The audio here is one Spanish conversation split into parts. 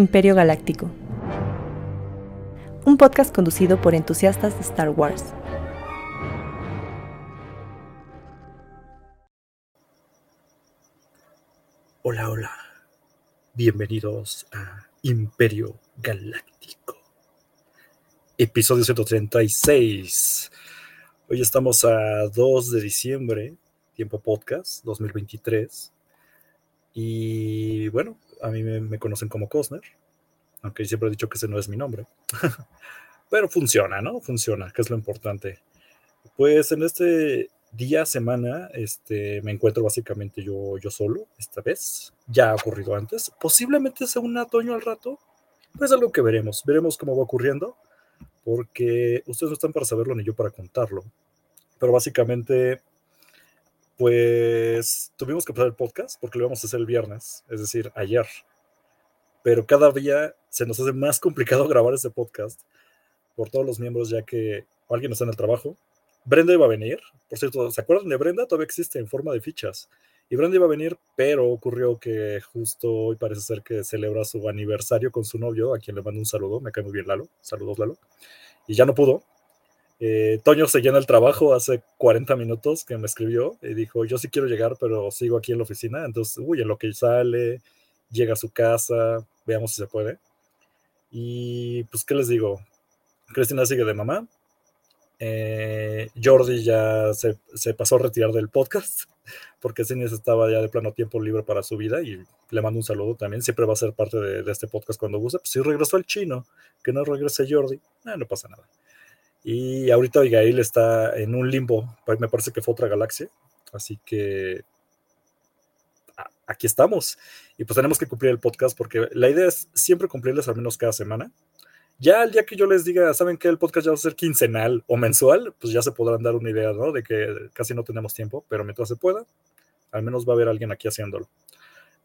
Imperio Galáctico. Un podcast conducido por entusiastas de Star Wars. Hola, hola. Bienvenidos a Imperio Galáctico. Episodio 136. Hoy estamos a 2 de diciembre, tiempo podcast 2023. Y bueno, a mí me, conocen como Cosner, aunque siempre he dicho que ese no es mi nombre. Pero funciona, ¿no? Funciona, que es lo importante. Pues en este día, semana, este, me encuentro básicamente yo, yo solo, esta vez. Ya ha ocurrido antes. Posiblemente sea un otoño al rato. Pues algo que veremos. Veremos cómo va ocurriendo. Porque ustedes no están para saberlo ni yo para contarlo. Pero básicamente pues tuvimos que empezar el podcast porque lo íbamos a hacer el viernes, es decir, ayer. Pero cada día se nos hace más complicado grabar ese podcast por todos los miembros, ya que alguien está en el trabajo. Brenda iba a venir, por cierto, ¿se acuerdan de Brenda? Todavía existe en forma de fichas. Y Brenda iba a venir, pero ocurrió que justo hoy parece ser que celebra su aniversario con su novio, a quien le mando un saludo, me cae muy bien Lalo, saludos Lalo. Y ya no pudo, eh, Toño seguía en el trabajo hace 40 minutos que me escribió y dijo, yo sí quiero llegar, pero sigo aquí en la oficina. Entonces, uy, en lo que sale, llega a su casa, veamos si se puede. Y pues, ¿qué les digo? Cristina sigue de mamá. Eh, Jordi ya se, pasó a retirar del podcast porque Cines estaba ya de plano tiempo libre para su vida y le mando un saludo también. Siempre va a ser parte de, este podcast cuando guste. Pues si regresó el chino, que no regrese Jordi, eh, no pasa nada. Y ahorita Abigail está en un limbo, me parece que fue otra galaxia, así que aquí estamos. Y pues tenemos que cumplir el podcast porque la idea es siempre cumplirles al menos cada semana. Ya el día que yo les diga, ¿saben que el podcast ya va a ser quincenal o mensual? Pues ya se podrán dar una idea, ¿no? De que casi no tenemos tiempo, pero mientras se pueda, al menos va a haber alguien aquí haciéndolo.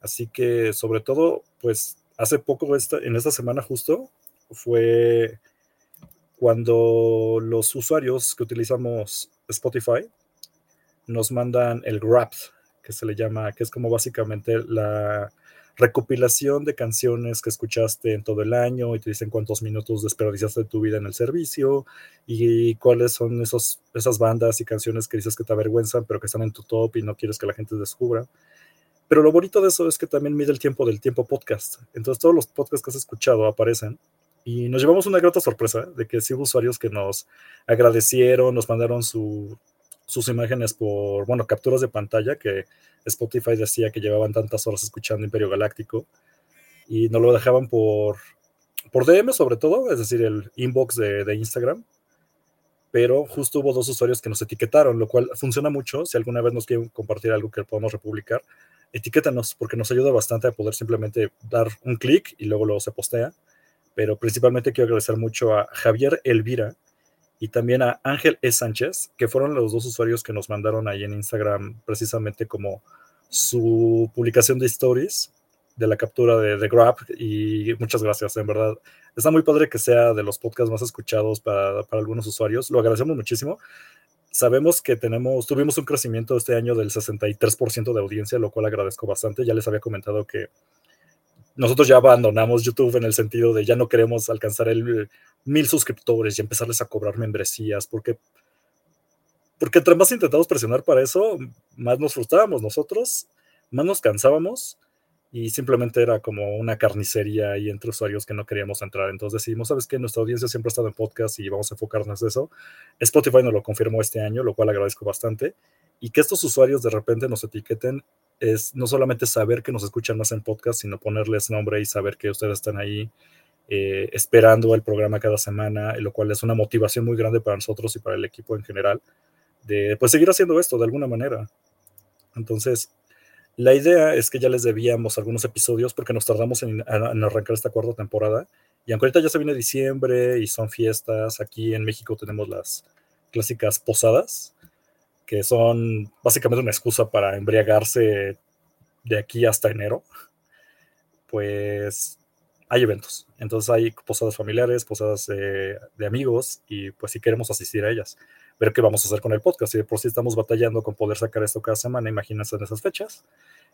Así que, sobre todo, pues hace poco, esta, en esta semana justo, fue cuando los usuarios que utilizamos Spotify nos mandan el Grab, que se le llama, que es como básicamente la recopilación de canciones que escuchaste en todo el año y te dicen cuántos minutos desperdiciaste de tu vida en el servicio y cuáles son esos, esas bandas y canciones que dices que te avergüenzan pero que están en tu top y no quieres que la gente descubra. Pero lo bonito de eso es que también mide el tiempo del tiempo podcast. Entonces todos los podcasts que has escuchado aparecen y nos llevamos una grata sorpresa de que sí hubo usuarios que nos agradecieron, nos mandaron sus imágenes por, bueno, capturas de pantalla que Spotify decía que llevaban tantas horas escuchando Imperio Galáctico y nos lo dejaban por, por DM sobre todo, es decir, el inbox de, de Instagram. Pero justo hubo dos usuarios que nos etiquetaron, lo cual funciona mucho. Si alguna vez nos quieren compartir algo que podamos republicar, etiquétanos porque nos ayuda bastante a poder simplemente dar un clic y luego luego se postea pero principalmente quiero agradecer mucho a Javier Elvira y también a Ángel E. Sánchez, que fueron los dos usuarios que nos mandaron ahí en Instagram precisamente como su publicación de stories de la captura de, The Grab y muchas gracias, en verdad. Está muy padre que sea de los podcasts más escuchados para, para algunos usuarios, lo agradecemos muchísimo. Sabemos que tenemos, tuvimos un crecimiento este año del 63% de audiencia, lo cual agradezco bastante. Ya les había comentado que nosotros ya abandonamos YouTube en el sentido de ya no queremos alcanzar el mil suscriptores y empezarles a cobrar membresías, porque, porque entre más intentamos presionar para eso, más nos frustrábamos nosotros, más nos cansábamos y simplemente era como una carnicería ahí entre usuarios que no queríamos entrar. Entonces decidimos, ¿sabes qué? Nuestra audiencia siempre ha estado en podcast y vamos a enfocarnos en eso. Spotify nos lo confirmó este año, lo cual agradezco bastante. Y que estos usuarios de repente nos etiqueten es no solamente saber que nos escuchan más en podcast, sino ponerles nombre y saber que ustedes están ahí eh, esperando el programa cada semana, lo cual es una motivación muy grande para nosotros y para el equipo en general de pues seguir haciendo esto de alguna manera. Entonces, la idea es que ya les debíamos algunos episodios porque nos tardamos en, arrancar esta cuarta temporada. Y aunque ahorita ya se viene diciembre y son fiestas, aquí en México tenemos las clásicas posadas, que son básicamente una excusa para embriagarse de aquí hasta enero, pues hay eventos. Entonces hay posadas familiares, posadas de amigos y pues si queremos asistir a ellas. Ver qué vamos a hacer con el podcast. Y por si estamos batallando con poder sacar esto cada semana, imagínense en esas fechas.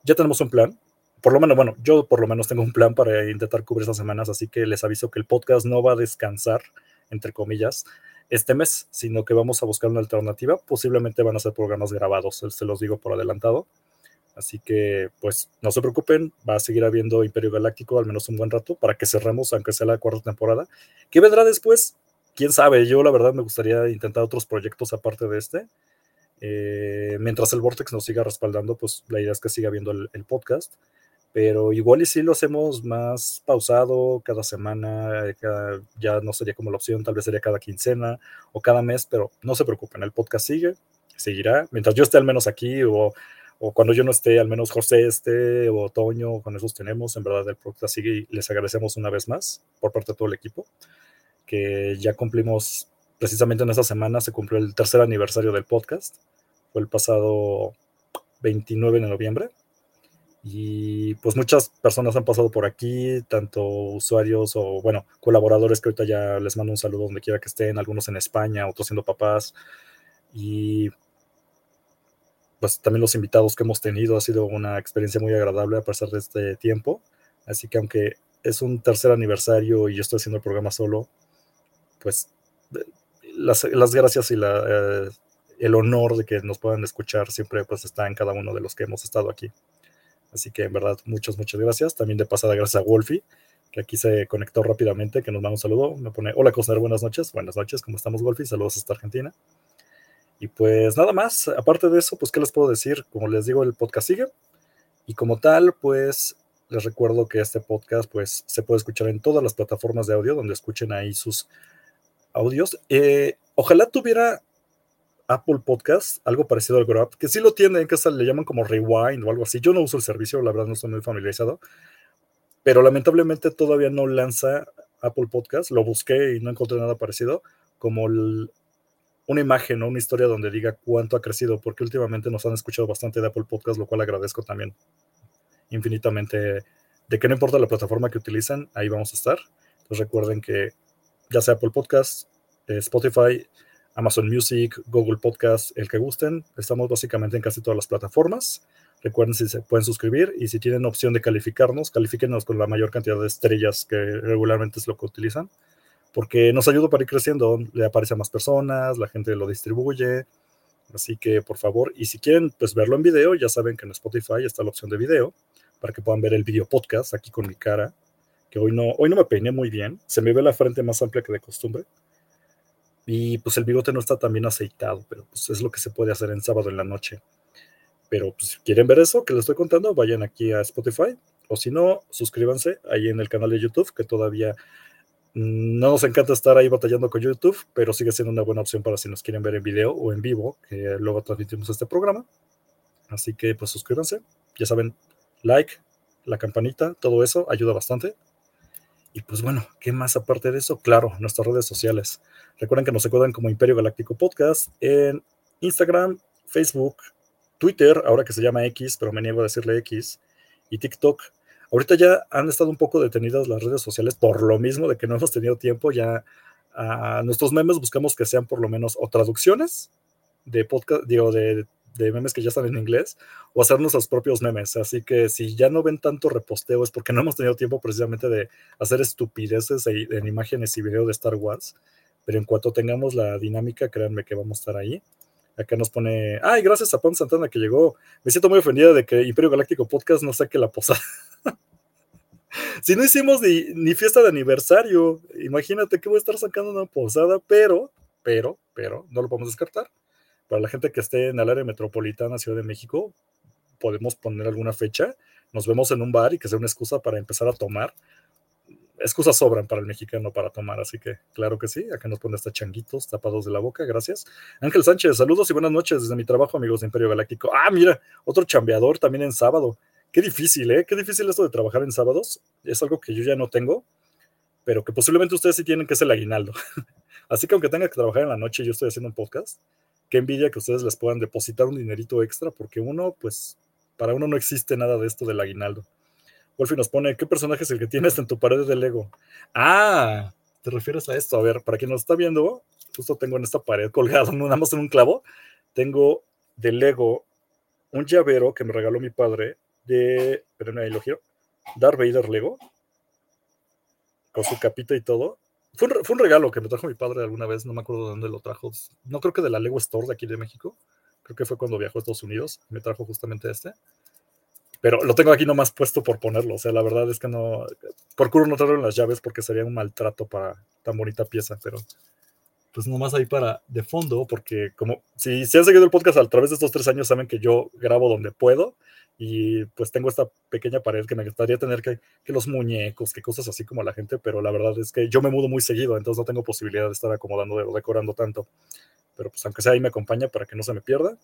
Ya tenemos un plan, por lo menos, bueno, yo por lo menos tengo un plan para intentar cubrir esas semanas, así que les aviso que el podcast no va a descansar, entre comillas, este mes, sino que vamos a buscar una alternativa. Posiblemente van a ser programas grabados, se los digo por adelantado. Así que, pues, no se preocupen, va a seguir habiendo Imperio Galáctico al menos un buen rato para que cerremos, aunque sea la cuarta temporada. ¿Qué vendrá después? Quién sabe, yo la verdad me gustaría intentar otros proyectos aparte de este. Eh, mientras el Vortex nos siga respaldando, pues la idea es que siga viendo el, podcast. Pero igual y si lo hacemos más pausado, cada semana, ya no sería como la opción, tal vez sería cada quincena o cada mes, pero no se preocupen, el podcast sigue, seguirá. Mientras yo esté al menos aquí o o cuando yo no esté, al menos José esté, o Toño, con esos tenemos, en verdad el podcast sigue y les agradecemos una vez más por parte de todo el equipo, que ya cumplimos, precisamente en esta semana se cumplió el tercer aniversario del podcast, fue el pasado 29 de noviembre, y pues muchas personas han pasado por aquí, tanto usuarios o, bueno, colaboradores que ahorita ya les mando un saludo donde quiera que estén, algunos en España, otros siendo papás, y pues también los invitados que hemos tenido ha sido una experiencia muy agradable a pesar de este tiempo. Así que aunque es un tercer aniversario y yo estoy haciendo el programa solo, pues las, gracias y la, eh, el honor de que nos puedan escuchar siempre pues está en cada uno de los que hemos estado aquí. Así que en verdad muchas, muchas gracias. También de pasada gracias a Wolfie, que aquí se conectó rápidamente, que nos manda un saludo. Me pone, hola Cosner, buenas noches. Buenas noches, ¿cómo estamos Wolfie? Saludos hasta Argentina. Y pues nada más, aparte de eso, pues qué les puedo decir, como les digo, el podcast sigue. Y como tal, pues les recuerdo que este podcast pues se puede escuchar en todas las plataformas de audio donde escuchen ahí sus audios. Eh, ojalá tuviera Apple Podcast, algo parecido al Grab, que sí lo tiene, en casa le llaman como Rewind o algo así. Yo no uso el servicio, la verdad no estoy muy familiarizado, pero lamentablemente todavía no lanza Apple Podcast. Lo busqué y no encontré nada parecido, como una imagen o una historia donde diga cuánto ha crecido, porque últimamente nos han escuchado bastante de Apple Podcast, lo cual agradezco también infinitamente. De que no importa la plataforma que utilizan, ahí vamos a estar. Entonces recuerden que ya sea Apple Podcast, eh, Spotify, Amazon Music, Google Podcast, el que gusten, estamos básicamente en casi todas las plataformas. Recuerden si se pueden suscribir y si tienen opción de calificarnos, califíquenos con la mayor cantidad de estrellas que regularmente es lo que utilizan porque nos ayuda para ir creciendo, le aparece a más personas, la gente lo distribuye, así que por favor, y si quieren pues verlo en video, ya saben que en Spotify está la opción de video, para que puedan ver el video podcast aquí con mi cara, que hoy no, hoy no me peiné muy bien, se me ve la frente más amplia que de costumbre, y pues el bigote no está tan bien aceitado, pero pues es lo que se puede hacer en sábado en la noche. Pero pues, si quieren ver eso que les estoy contando, vayan aquí a Spotify, o si no, suscríbanse ahí en el canal de YouTube, que todavía no nos encanta estar ahí batallando con YouTube, pero sigue siendo una buena opción para si nos quieren ver en video o en vivo, que luego transmitimos este programa. Así que pues suscríbanse, ya saben, like, la campanita, todo eso ayuda bastante. Y pues bueno, ¿qué más aparte de eso? Claro, nuestras redes sociales. Recuerden que nos encuentran como Imperio Galáctico Podcast en Instagram, Facebook, Twitter, ahora que se llama X, pero me niego a decirle X, y TikTok Ahorita ya han estado un poco detenidas las redes sociales por lo mismo de que no hemos tenido tiempo. Ya a nuestros memes buscamos que sean por lo menos o traducciones de podcast, digo, de, memes que ya están en inglés, o hacer nuestros propios memes. Así que si ya no ven tanto reposteo es porque no hemos tenido tiempo precisamente de hacer estupideces en imágenes y video de Star Wars. Pero en cuanto tengamos la dinámica, créanme que vamos a estar ahí. Acá nos pone, ay, gracias a Pam Santana que llegó. Me siento muy ofendida de que Imperio Galáctico Podcast no saque la posada. si no hicimos ni, fiesta de aniversario, imagínate que voy a estar sacando una posada, pero, pero, pero, no lo podemos descartar. Para la gente que esté en el área metropolitana, Ciudad de México, podemos poner alguna fecha. Nos vemos en un bar y que sea una excusa para empezar a tomar. Excusas sobran para el mexicano para tomar, así que claro que sí. Acá nos pone hasta changuitos tapados de la boca, gracias. Ángel Sánchez, saludos y buenas noches desde mi trabajo, amigos de Imperio Galáctico. Ah, mira, otro chambeador también en sábado. Qué difícil, ¿eh? Qué difícil esto de trabajar en sábados. Es algo que yo ya no tengo, pero que posiblemente ustedes sí tienen, que es el aguinaldo. Así que aunque tenga que trabajar en la noche, yo estoy haciendo un podcast. Qué envidia que ustedes les puedan depositar un dinerito extra, porque uno, pues, para uno no existe nada de esto del aguinaldo. Wolfie nos pone, ¿qué personaje es el que tienes en tu pared de Lego? Ah, ¿te refieres a esto? A ver, para quien nos está viendo, justo tengo en esta pared colgado, nada más en un clavo, tengo de Lego un llavero que me regaló mi padre de, pero ahí lo giro, Darth Vader Lego, con su capita y todo. Fue un, fue un, regalo que me trajo mi padre alguna vez, no me acuerdo de dónde lo trajo, no creo que de la Lego Store de aquí de México, creo que fue cuando viajó a Estados Unidos, me trajo justamente este. Pero lo tengo aquí nomás puesto por ponerlo, o sea, la verdad es que no, procuro no traerlo en las llaves porque sería un maltrato para tan bonita pieza, pero pues nomás ahí para de fondo, porque como si, si han seguido el podcast a través de estos tres años, saben que yo grabo donde puedo y pues tengo esta pequeña pared que me gustaría tener que, que los muñecos, que cosas así como la gente, pero la verdad es que yo me mudo muy seguido, entonces no tengo posibilidad de estar acomodando o decorando tanto. Pero pues aunque sea ahí me acompaña para que no se me pierda.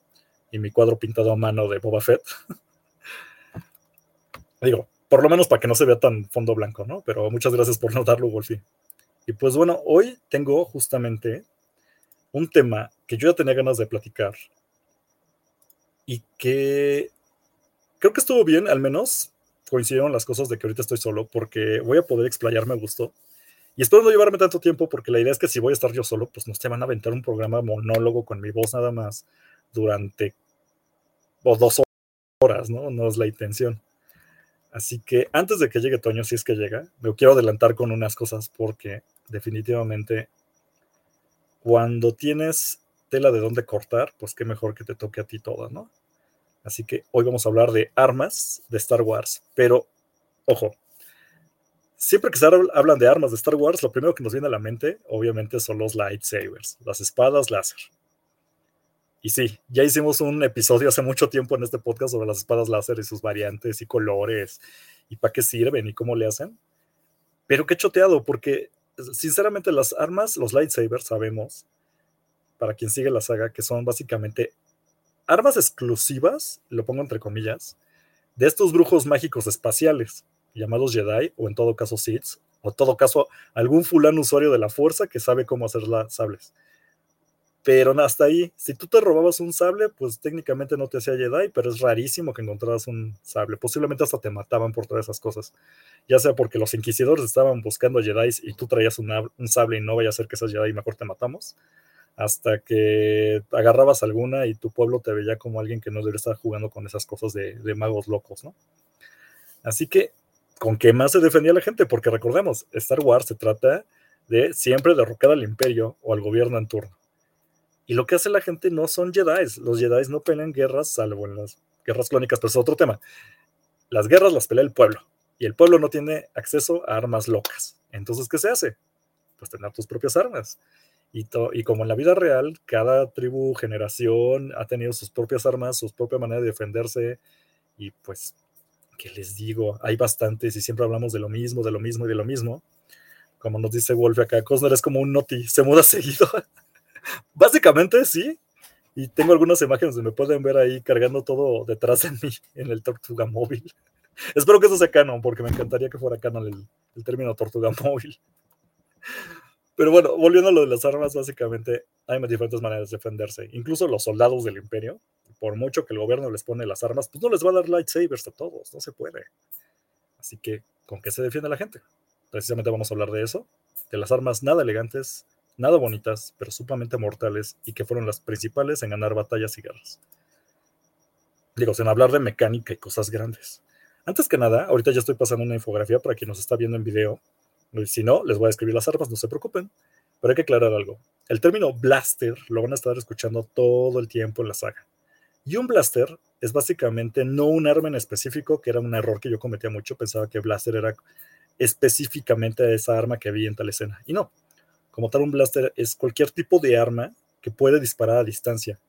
Y mi cuadro pintado a mano de Boba Fett. Digo, por lo menos para que no se vea tan fondo blanco, ¿no? Pero muchas gracias por notarlo, Wolfie. Y pues bueno, hoy tengo justamente un tema que yo ya tenía ganas de platicar y que creo que estuvo bien, al menos coincidieron las cosas de que ahorita estoy solo porque voy a poder explayarme a gusto. Y espero no llevarme tanto tiempo porque la idea es que si voy a estar yo solo, pues no se van a aventar un programa monólogo con mi voz nada más durante dos horas, ¿no? No es la intención. Así que antes de que llegue Toño, si es que llega, me quiero adelantar con unas cosas porque definitivamente cuando tienes tela de dónde cortar, pues qué mejor que te toque a ti toda, ¿no? Así que hoy vamos a hablar de armas de Star Wars, pero ojo, siempre que se hablan de armas de Star Wars, lo primero que nos viene a la mente, obviamente, son los lightsabers, las espadas láser. Y sí, ya hicimos un episodio hace mucho tiempo en este podcast sobre las espadas láser y sus variantes y colores y para qué sirven y cómo le hacen. Pero qué choteado, porque sinceramente las armas, los lightsabers, sabemos, para quien sigue la saga, que son básicamente armas exclusivas, lo pongo entre comillas, de estos brujos mágicos espaciales, llamados Jedi, o en todo caso Sith, o en todo caso algún fulano usuario de la fuerza que sabe cómo hacer las sables. Pero hasta ahí, si tú te robabas un sable, pues técnicamente no te hacía Jedi, pero es rarísimo que encontraras un sable. Posiblemente hasta te mataban por todas esas cosas. Ya sea porque los inquisidores estaban buscando Jedi y tú traías un sable y no vaya a ser que seas Jedi y mejor te matamos. Hasta que agarrabas alguna y tu pueblo te veía como alguien que no debería estar jugando con esas cosas de, de magos locos, ¿no? Así que, ¿con qué más se defendía la gente? Porque recordemos, Star Wars se trata de siempre derrocar al imperio o al gobierno en turno y lo que hace la gente no son Jedi. Los Jedi no pelean guerras, salvo en las guerras clónicas, pero es otro tema. Las guerras las pelea el pueblo. Y el pueblo no tiene acceso a armas locas. Entonces, ¿qué se hace? Pues tener tus propias armas. Y, y como en la vida real, cada tribu, generación ha tenido sus propias armas, su propia manera de defenderse. Y pues, ¿qué les digo? Hay bastantes y siempre hablamos de lo mismo, de lo mismo y de lo mismo. Como nos dice Wolf acá, Cosner es como un noti, se muda seguido. Básicamente sí. Y tengo algunas imágenes donde me pueden ver ahí cargando todo detrás de mí en el Tortuga Móvil. Espero que eso sea canon, porque me encantaría que fuera canon el, el término Tortuga Móvil. Pero bueno, volviendo a lo de las armas, básicamente hay diferentes maneras de defenderse. Incluso los soldados del imperio, por mucho que el gobierno les pone las armas, pues no les va a dar lightsabers a todos, no se puede. Así que, ¿con qué se defiende la gente? Precisamente vamos a hablar de eso, de las armas nada elegantes nada bonitas, pero sumamente mortales y que fueron las principales en ganar batallas y guerras. Digo, sin hablar de mecánica y cosas grandes. Antes que nada, ahorita ya estoy pasando una infografía para quien nos está viendo en video. Si no, les voy a escribir las armas, no se preocupen. Pero hay que aclarar algo. El término blaster lo van a estar escuchando todo el tiempo en la saga. Y un blaster es básicamente no un arma en específico, que era un error que yo cometía mucho. Pensaba que blaster era específicamente esa arma que había en tal escena. Y no, como tal, un blaster es cualquier tipo de arma que puede disparar a distancia.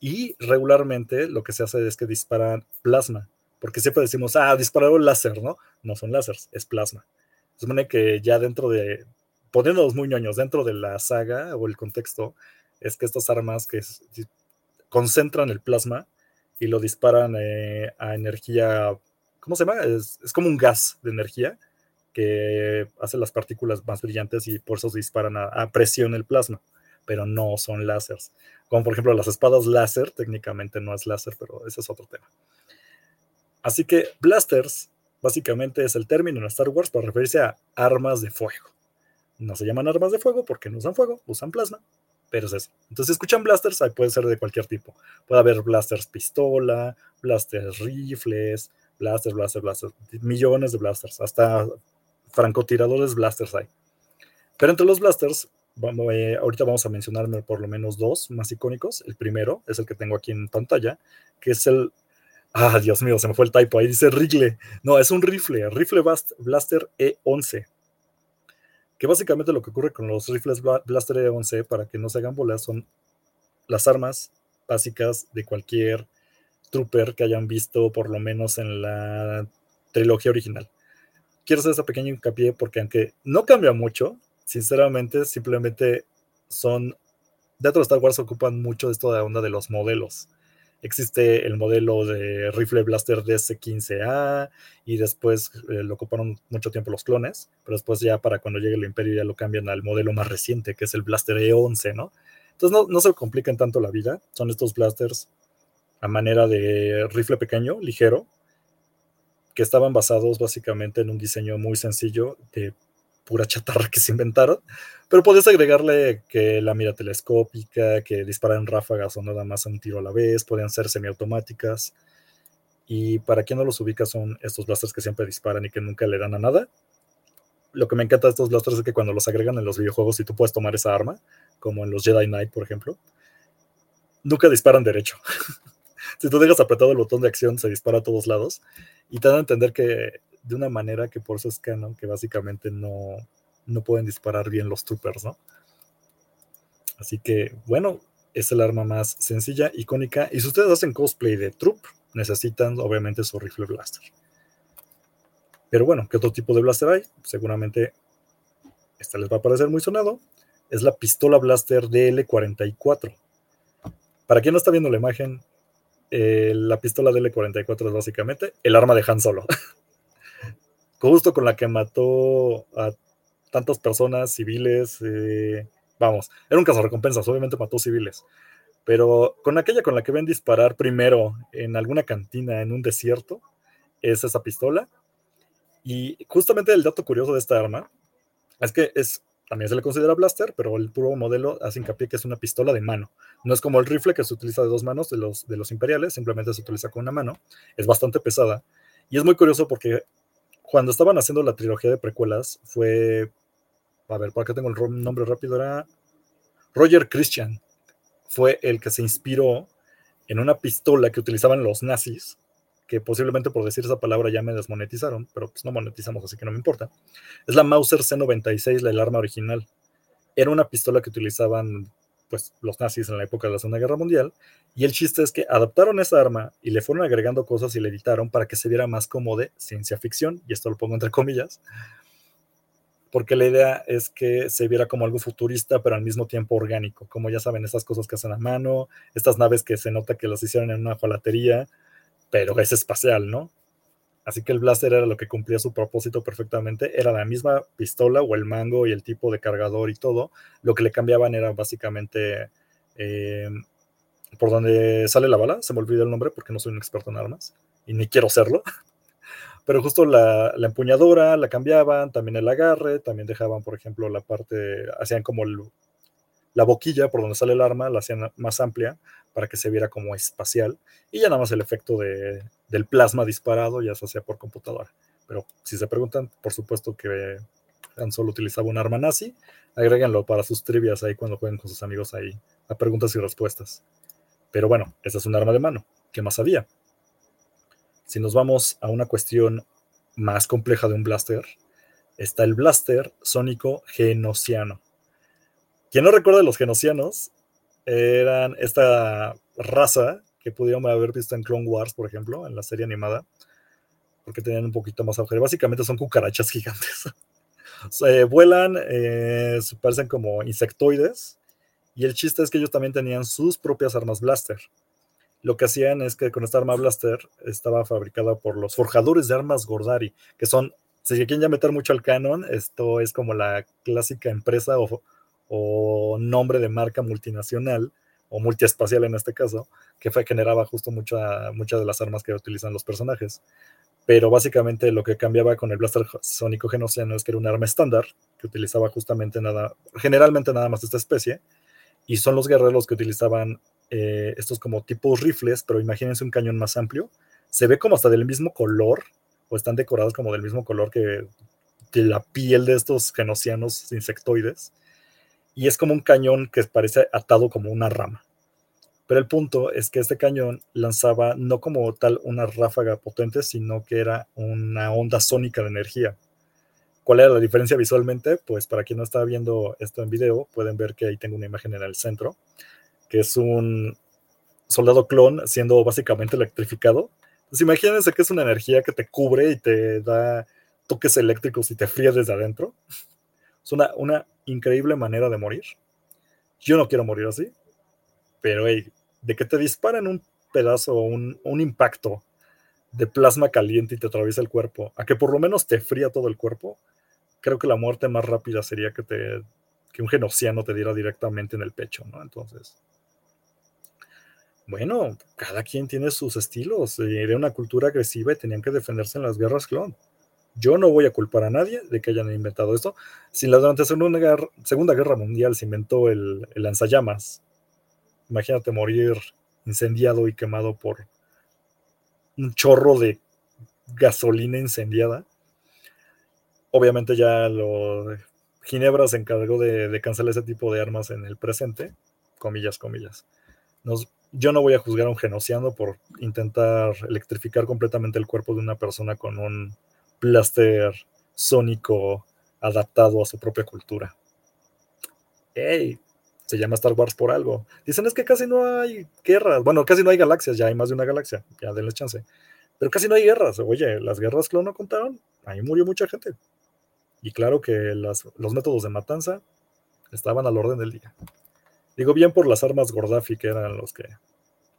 Y regularmente lo que se hace es que disparan plasma, porque siempre decimos, ah, dispararon láser, ¿no? No son láseres, es plasma. Supone que ya dentro de, poniéndonos muy ñoños, dentro de la saga o el contexto, es que estas armas que concentran el plasma y lo disparan eh, a energía, ¿cómo se llama? Es, como un gas de energía que hace las partículas más brillantes y por eso se disparan a, presión el plasma, pero no son láseres. Como por ejemplo las espadas láser, técnicamente no es láser, pero ese es otro tema. Así que blasters básicamente es el término en Star Wars para referirse a armas de fuego. No se llaman armas de fuego porque no usan fuego, usan plasma, pero es eso. Entonces, si escuchan blasters, puede ser de cualquier tipo. Puede haber blasters pistola, blasters rifles, Blasters, blasters, blasters. Millones de blasters. Hasta francotiradores blasters hay. Pero entre los blasters, eh, ahorita vamos a mencionarme por lo menos dos más icónicos. El primero es el que tengo aquí en pantalla, que es el. Ah, Dios mío, se me fue el typo. Ahí dice rifle. No, es un rifle, rifle Blaster E11. Que básicamente lo que ocurre con los rifles Blaster E11, para que no se hagan bolas, son las armas básicas de cualquier trooper que hayan visto por lo menos en la trilogía original. Quiero hacer esa pequeña hincapié porque aunque no cambia mucho, sinceramente simplemente son... Dentro de Star Wars ocupan mucho de esto de la onda de los modelos. Existe el modelo de rifle blaster DS-15A y después eh, lo ocuparon mucho tiempo los clones, pero después ya para cuando llegue el imperio ya lo cambian al modelo más reciente, que es el blaster E11, ¿no? Entonces no, no se complican tanto la vida, son estos blasters a manera de rifle pequeño, ligero, que estaban basados básicamente en un diseño muy sencillo de pura chatarra que se inventaron, pero podías agregarle que la mira telescópica, que disparan ráfagas o nada más un tiro a la vez, podían ser semiautomáticas. Y para quien no los ubica son estos blasters que siempre disparan y que nunca le dan a nada. Lo que me encanta de estos blasters es que cuando los agregan en los videojuegos y tú puedes tomar esa arma, como en los Jedi Knight, por ejemplo, nunca disparan derecho. si tú dejas apretado el botón de acción, se dispara a todos lados. Y te dan a entender que de una manera que por eso es canon, que básicamente no, no pueden disparar bien los troopers, ¿no? Así que, bueno, es el arma más sencilla, icónica. Y si ustedes hacen cosplay de troop, necesitan obviamente su rifle blaster. Pero bueno, ¿qué otro tipo de blaster hay? Seguramente esta les va a parecer muy sonado. Es la pistola blaster DL44. Para quien no está viendo la imagen, eh, la pistola DL44 es básicamente el arma de Han Solo. Justo con la que mató a tantas personas civiles. Eh, vamos, era un caso de recompensas, obviamente mató civiles. Pero con aquella con la que ven disparar primero en alguna cantina en un desierto, es esa pistola. Y justamente el dato curioso de esta arma es que es también se le considera blaster, pero el puro modelo hace hincapié que es una pistola de mano. No es como el rifle que se utiliza de dos manos de los, de los imperiales, simplemente se utiliza con una mano. Es bastante pesada. Y es muy curioso porque cuando estaban haciendo la trilogía de precuelas, fue. A ver, por acá tengo el nombre rápido, era. Roger Christian. Fue el que se inspiró en una pistola que utilizaban los nazis que posiblemente por decir esa palabra ya me desmonetizaron, pero pues no monetizamos, así que no me importa. Es la Mauser C96, la, el arma original. Era una pistola que utilizaban pues los nazis en la época de la Segunda Guerra Mundial, y el chiste es que adaptaron esa arma y le fueron agregando cosas y le editaron para que se viera más como de ciencia ficción, y esto lo pongo entre comillas, porque la idea es que se viera como algo futurista, pero al mismo tiempo orgánico, como ya saben, esas cosas que hacen a mano, estas naves que se nota que las hicieron en una jolatería, pero es espacial, ¿no? Así que el blaster era lo que cumplía su propósito perfectamente. Era la misma pistola o el mango y el tipo de cargador y todo. Lo que le cambiaban era básicamente eh, por donde sale la bala. Se me olvidó el nombre porque no soy un experto en armas y ni quiero serlo. Pero justo la, la empuñadura la cambiaban, también el agarre, también dejaban, por ejemplo, la parte, hacían como el, la boquilla por donde sale el arma, la hacían más amplia para que se viera como espacial y ya nada más el efecto de, del plasma disparado ya se hacía por computadora. Pero si se preguntan, por supuesto que Han Solo utilizaba un arma nazi, agréguenlo para sus trivias ahí cuando jueguen con sus amigos ahí a preguntas y respuestas. Pero bueno, esa es un arma de mano. ¿Qué más había? Si nos vamos a una cuestión más compleja de un blaster, está el blaster sónico genociano. Quien no recuerda los genocianos, eran esta raza que pudieron haber visto en Clone Wars, por ejemplo, en la serie animada, porque tenían un poquito más auge. Básicamente son cucarachas gigantes. Se vuelan, eh, parecen como insectoides, y el chiste es que ellos también tenían sus propias armas blaster. Lo que hacían es que con esta arma blaster estaba fabricada por los forjadores de armas Gordari, que son, si quieren ya meter mucho al canon, esto es como la clásica empresa o o nombre de marca multinacional o multiespacial en este caso, que fue, generaba justo mucha, muchas de las armas que utilizan los personajes. Pero básicamente lo que cambiaba con el blaster sónico genociano es que era un arma estándar que utilizaba justamente nada, generalmente nada más de esta especie, y son los guerreros que utilizaban eh, estos como tipos rifles, pero imagínense un cañón más amplio, se ve como hasta del mismo color, o están decoradas como del mismo color que de la piel de estos genocianos insectoides. Y es como un cañón que parece atado como una rama. Pero el punto es que este cañón lanzaba no como tal una ráfaga potente, sino que era una onda sónica de energía. ¿Cuál era la diferencia visualmente? Pues para quien no está viendo esto en video, pueden ver que ahí tengo una imagen en el centro, que es un soldado clon siendo básicamente electrificado. Pues imagínense que es una energía que te cubre y te da toques eléctricos y te fría desde adentro. Es una, una increíble manera de morir. Yo no quiero morir así, pero de que te disparan un pedazo, un, un impacto de plasma caliente y te atraviesa el cuerpo, a que por lo menos te fría todo el cuerpo, creo que la muerte más rápida sería que te que un genociano te diera directamente en el pecho, ¿no? Entonces, bueno, cada quien tiene sus estilos. Era una cultura agresiva y tenían que defenderse en las guerras clon. Yo no voy a culpar a nadie de que hayan inventado esto. Si la durante la Segunda Guerra, Mundial se inventó el, lanzallamas, imagínate morir incendiado y quemado por un chorro de gasolina incendiada. Obviamente ya lo, Ginebra se encargó de, cancelar ese tipo de armas en el presente, comillas, comillas. Yo no voy a juzgar a un genociano por intentar electrificar completamente el cuerpo de una persona con un plaster sónico adaptado a su propia cultura. ¡Ey! Se llama Star Wars por algo. Dicen es que casi no hay guerras. Bueno, casi no hay galaxias, ya hay más de una galaxia, ya denles chance. Pero casi no hay guerras. Oye, las guerras clon no contaron. Ahí murió mucha gente. Y claro que las, los métodos de matanza estaban al orden del día. Digo bien por las armas Gordafi, que eran los que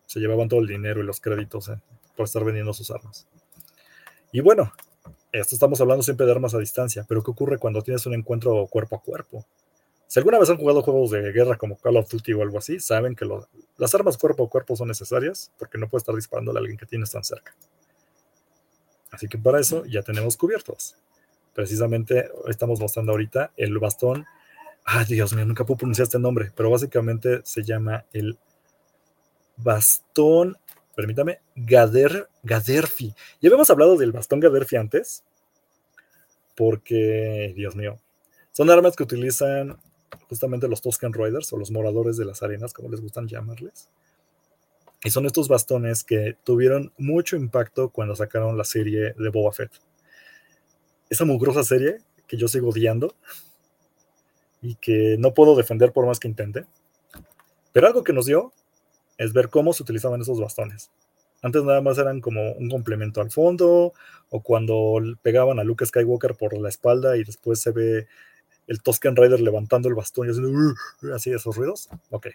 se llevaban todo el dinero y los créditos eh, por estar vendiendo sus armas. Y bueno, esto estamos hablando siempre de armas a distancia, pero ¿qué ocurre cuando tienes un encuentro cuerpo a cuerpo? Si alguna vez han jugado juegos de guerra como Call of Duty o algo así, saben que las armas cuerpo a cuerpo son necesarias porque no puedes estar disparando a alguien que tienes tan cerca. Así que para eso ya tenemos cubiertos. Precisamente estamos mostrando ahorita el bastón. Ah, Dios mío, nunca puedo pronunciar este nombre, pero básicamente se llama el bastón, permítame, Gader, Gaderfi. Ya habíamos hablado del bastón Gaderfi antes, porque, Dios mío, son armas que utilizan justamente los Toscan Riders o los moradores de las arenas, como les gustan llamarles. Y son estos bastones que tuvieron mucho impacto cuando sacaron la serie de Boba Fett. Esa mugrosa serie que yo sigo odiando y que no puedo defender por más que intente. Pero algo que nos dio es ver cómo se utilizaban esos bastones. Antes nada más eran como un complemento al fondo, o cuando pegaban a Luke Skywalker por la espalda y después se ve el Toscan Rider levantando el bastón y haciendo uh, así esos ruidos. Ok.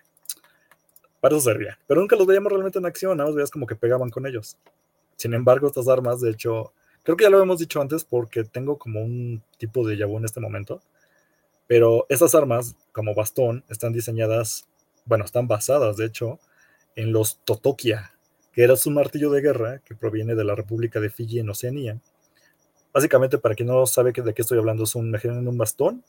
Para eso servía. Pero nunca los veíamos realmente en acción, nada más veías como que pegaban con ellos. Sin embargo, estas armas, de hecho, creo que ya lo hemos dicho antes porque tengo como un tipo de yabú en este momento. Pero estas armas, como bastón, están diseñadas, bueno, están basadas, de hecho, en los Totokia, que era un martillo de guerra que proviene de la República de Fiji en Oceanía. Básicamente, para quien no sabe de qué estoy hablando, es un, un bastón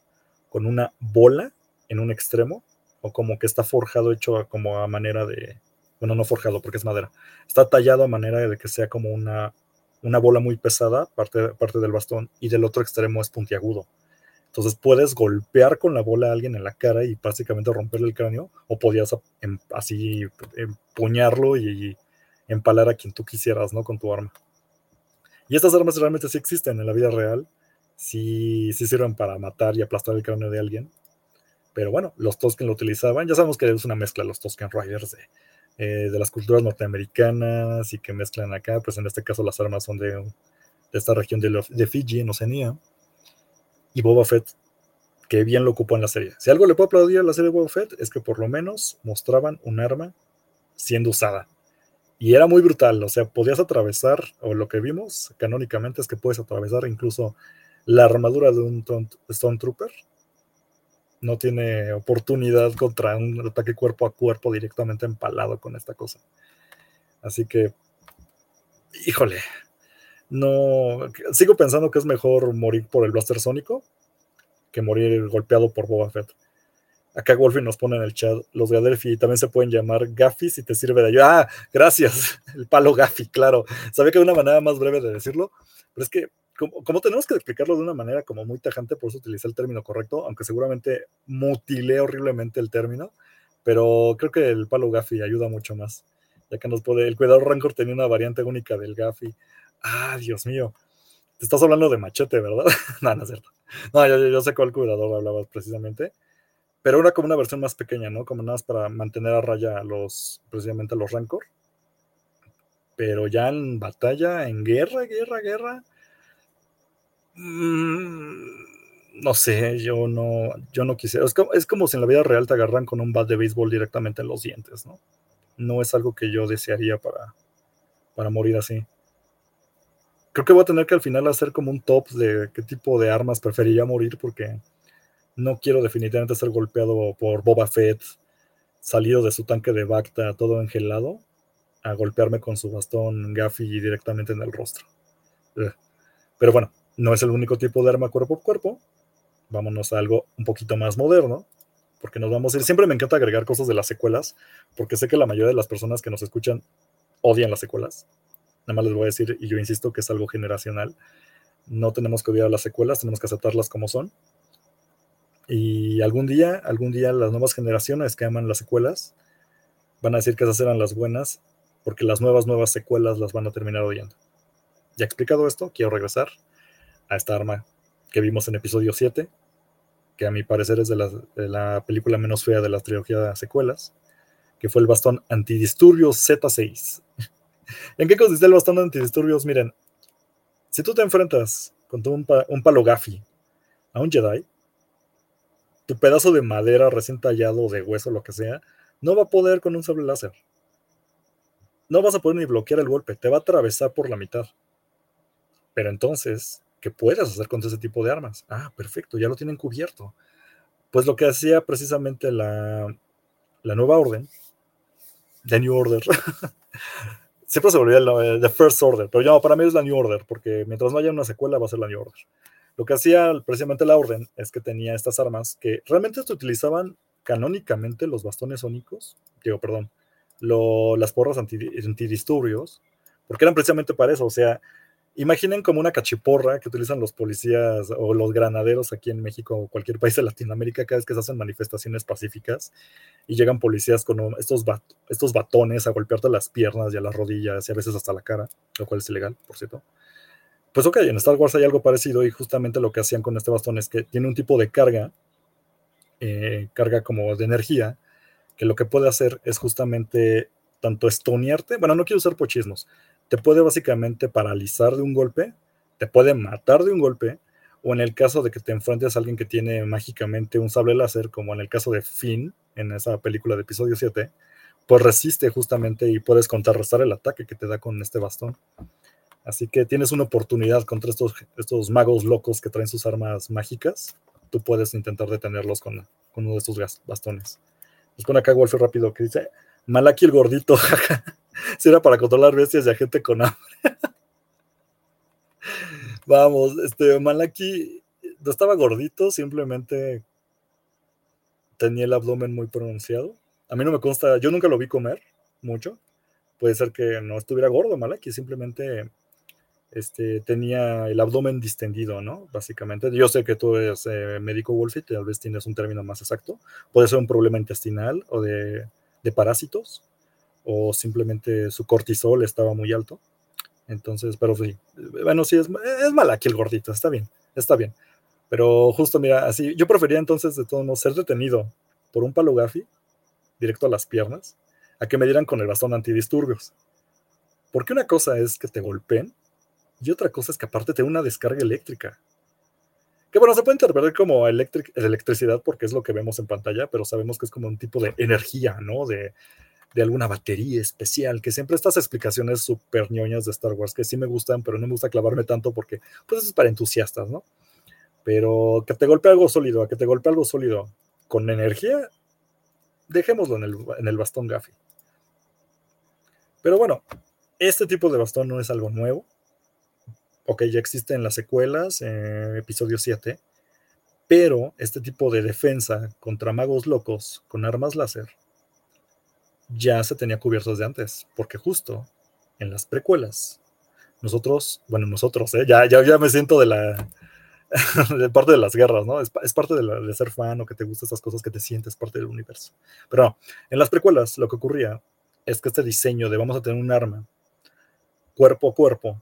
con una bola en un extremo, o como que está forjado, hecho como a manera de, bueno, no forjado porque es madera, está tallado a manera de que sea como una, una bola muy pesada, parte, parte del bastón, y del otro extremo es puntiagudo. Entonces puedes golpear con la bola a alguien en la cara y básicamente romperle el cráneo, o podías em, así empuñarlo y empalar a quien tú quisieras, ¿no? Con tu arma. Y estas armas realmente sí existen en la vida real, sí, sí sirven para matar y aplastar el cráneo de alguien. Pero bueno, los Tosken lo utilizaban. Ya sabemos que es una mezcla los Tosken Riders de, eh, de las culturas norteamericanas y que mezclan acá. Pues en este caso las armas son de, de esta región de, de Fiji, en Oceanía y Boba Fett, que bien lo ocupó en la serie. Si algo le puedo aplaudir a la serie de Boba Fett es que por lo menos mostraban un arma siendo usada. Y era muy brutal, o sea, podías atravesar, o lo que vimos canónicamente es que puedes atravesar incluso la armadura de un Stone Trooper. No tiene oportunidad contra un ataque cuerpo a cuerpo directamente empalado con esta cosa. Así que, híjole, no, sigo pensando que es mejor morir por el blaster sónico que morir golpeado por Boba Fett. Acá Wolfie nos pone en el chat, los Gadelfi también se pueden llamar Gaffi si te sirve de ayuda. Ah, gracias, el palo Gaffi, claro. Sabía que de una manera más breve de decirlo, pero es que como, tenemos que explicarlo de una manera como muy tajante, por eso utilicé el término correcto, aunque seguramente mutilé horriblemente el término, pero creo que el palo Gaffi ayuda mucho más, ya que nos puede, el cuidador Rancor tenía una variante única del Gaffi. Ah, Dios mío, te estás hablando de machete, ¿verdad? no, no es cierto. No, yo, sé cuál cuidador hablabas precisamente pero era como una versión más pequeña, ¿no? Como nada más para mantener a raya los, precisamente a los Rancor. Pero ya en batalla, en guerra, guerra, guerra. Mmm, no sé, yo no, yo no quisiera. Es como, es como, si en la vida real te agarran con un bat de béisbol directamente en los dientes, ¿no? No es algo que yo desearía para, para morir así. Creo que voy a tener que al final hacer como un top de qué tipo de armas preferiría morir porque no quiero definitivamente ser golpeado por Boba Fett, salido de su tanque de Bacta, todo engelado, a golpearme con su bastón Gaffy directamente en el rostro. Pero bueno, no es el único tipo de arma cuerpo a cuerpo. Vámonos a algo un poquito más moderno, porque nos vamos a ir. Siempre me encanta agregar cosas de las secuelas, porque sé que la mayoría de las personas que nos escuchan odian las secuelas. Nada más les voy a decir, y yo insisto que es algo generacional. No tenemos que odiar las secuelas, tenemos que aceptarlas como son. Y algún día, algún día las nuevas generaciones que aman las secuelas van a decir que esas eran las buenas, porque las nuevas, nuevas secuelas las van a terminar odiando. Ya explicado esto, quiero regresar a esta arma que vimos en episodio 7, que a mi parecer es de la, película menos fea de la trilogía de secuelas, que fue el bastón antidisturbios Z6. ¿En qué consiste el bastón antidisturbios? Miren, si tú te enfrentas con un, un palo gafi a un Jedi, tu pedazo de madera recién tallado, de hueso, lo que sea, no va a poder con un sable láser. No vas a poder ni bloquear el golpe, te va a atravesar por la mitad. Pero entonces, ¿qué puedes hacer con ese tipo de armas? Ah, perfecto, ya lo tienen cubierto. Pues lo que hacía precisamente la, la nueva orden, The New Order, siempre se volvía el The First Order, pero ya para mí es la New Order, porque mientras no haya una secuela va a ser la New Order. Lo que hacía precisamente la orden es que tenía estas armas que realmente se utilizaban canónicamente los bastones sónicos, digo, perdón, las porras antidisturbios, porque eran precisamente para eso, o sea, imaginen como una cachiporra que utilizan los policías o los granaderos aquí en México o cualquier país de Latinoamérica cada vez que se hacen manifestaciones pacíficas y llegan policías con estos, estos batones a golpearte las piernas y a las rodillas y a veces hasta la cara, lo cual es ilegal, por cierto. Pues ok, en Star Wars hay algo parecido y justamente lo que hacían con este bastón es que tiene un tipo de carga, eh, carga como de energía, que lo que puede hacer es justamente tanto estonearte, bueno, no quiero usar pochismos, te puede básicamente paralizar de un golpe, te puede matar de un golpe, o en el caso de que te enfrentes a alguien que tiene mágicamente un sable láser, como en el caso de Finn en esa película de episodio 7, pues resiste justamente y puedes contrarrestar el ataque que te da con este bastón. Así que tienes una oportunidad contra estos, estos magos locos que traen sus armas mágicas. Tú puedes intentar detenerlos con, uno de estos bastones. Nos pone acá Wolf rápido que dice: Malaki el gordito, si era para controlar bestias y a gente con hambre. Vamos, este Malaki no estaba gordito, simplemente tenía el abdomen muy pronunciado. A mí no me consta, yo nunca lo vi comer mucho. Puede ser que no estuviera gordo Malaki, simplemente este, tenía el abdomen distendido, ¿no? Básicamente. Yo sé que tú eres eh, médico Wolf y tal vez tienes un término más exacto. Puede ser un problema intestinal o de, parásitos, o simplemente su cortisol estaba muy alto. Entonces, pero sí, bueno, sí, es, es mal aquí el gordito, está bien, está bien. Pero justo, mira, así, yo prefería entonces de todos modos ser detenido por un palo gafi directo a las piernas, a que me dieran con el bastón antidisturbios. Porque una cosa es que te golpeen y otra cosa es que aparte tiene una descarga eléctrica. Que bueno, se puede interpretar como electricidad porque es lo que vemos en pantalla, pero sabemos que es como un tipo de energía, ¿no? De, alguna batería especial, que siempre estas explicaciones súper ñoñas de Star Wars, que sí me gustan, pero no me gusta clavarme tanto porque, pues eso es para entusiastas, ¿no? Pero que te golpee algo sólido, a que te golpee algo sólido con energía, dejémoslo en el, en el bastón Gaffy. Pero bueno, este tipo de bastón no es algo nuevo ok, ya existe en las secuelas, episodio 7, Pero este tipo de defensa contra magos locos con armas láser ya se tenía cubiertos de antes, porque justo en las precuelas, nosotros, bueno, nosotros, ¿eh? ya, ya, ya me siento de la de parte de las guerras, ¿no? Es, parte de, ser fan o que te gustan estas cosas, que te sientes parte del universo. Pero en las precuelas lo que ocurría es que este diseño de vamos a tener un arma cuerpo a cuerpo,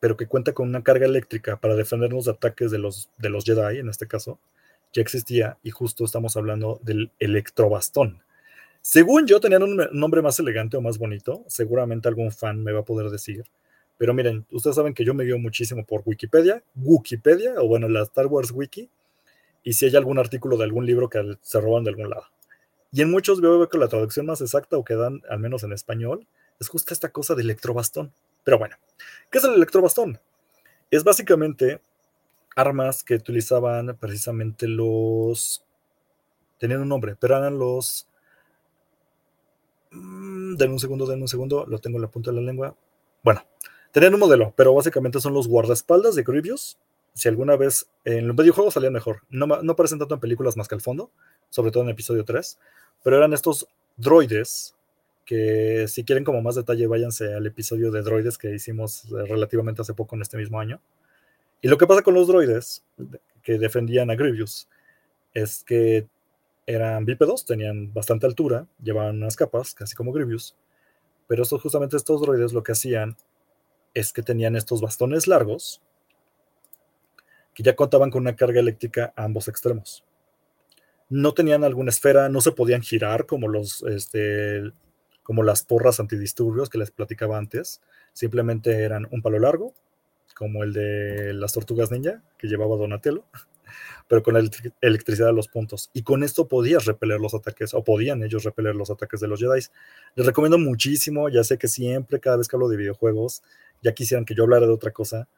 pero que cuenta con una carga eléctrica para defendernos de ataques de los, de los Jedi, en este caso, ya existía y justo estamos hablando del electrobastón. Según yo, tenían un nombre más elegante o más bonito, seguramente algún fan me va a poder decir, pero miren, ustedes saben que yo me guío muchísimo por Wikipedia, Wikipedia, o bueno, la Star Wars Wiki, y si hay algún artículo de algún libro que se roban de algún lado. Y en muchos veo que la traducción más exacta, o que dan, al menos en español, es justo esta cosa de electrobastón. Pero bueno, ¿qué es el electrobastón? Es básicamente armas que utilizaban precisamente los... Tenían un nombre, pero eran los... Mm, denme un segundo, denme un segundo, lo tengo en la punta de la lengua. Bueno, Tenían un modelo, pero básicamente son los guardaespaldas de Grievous. Si alguna vez en los videojuegos salían mejor, no, no aparecen tanto en películas más que al fondo, sobre todo en episodio 3, pero eran estos droides que si quieren como más detalle váyanse al episodio de droides que hicimos eh, relativamente hace poco en este mismo año. Y lo que pasa con los droides que defendían a Grievous es que eran bípedos, tenían bastante altura, llevaban unas capas, casi como Grievous, pero estos, justamente estos droides lo que hacían es que tenían estos bastones largos que ya contaban con una carga eléctrica a ambos extremos. No tenían alguna esfera, no se podían girar como los este, como las porras antidisturbios que les platicaba antes. Simplemente eran un palo largo, como el de las tortugas ninja que llevaba Donatello, pero con la electricidad de los puntos. Y con esto podías repeler los ataques, o podían ellos repeler los ataques de los Jedi. Les recomiendo muchísimo, ya sé que siempre, cada vez que hablo de videojuegos, ya quisieran que yo hablara de otra cosa.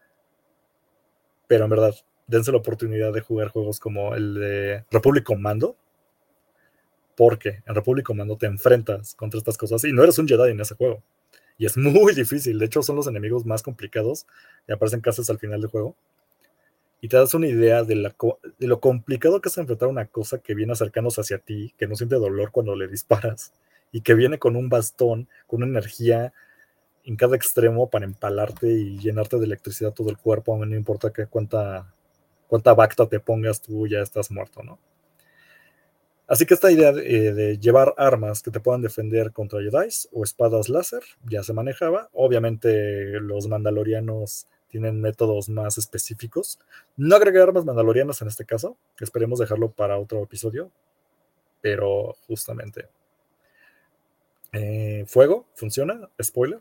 Pero en verdad, dense la oportunidad de jugar juegos como el de Republic Commando. Porque en Republic Commando te enfrentas contra estas cosas y no eres un Jedi en ese juego. Y es muy difícil. De hecho, son los enemigos más complicados y aparecen casi al final del juego. Y te das una idea de, de lo complicado que es enfrentar una cosa que viene acercándose hacia ti, que no siente dolor cuando le disparas y que viene con un bastón, con una energía en cada extremo para empalarte y llenarte de electricidad todo el cuerpo, no importa que cuánta, cuánta bacta te pongas, tú ya estás muerto, ¿no? Así que esta idea de, eh, llevar armas que te puedan defender contra Jedi o espadas láser ya se manejaba. Obviamente los mandalorianos tienen métodos más específicos. No agregué armas mandalorianas en este caso, esperemos dejarlo para otro episodio, pero justamente. Eh, fuego, funciona, spoiler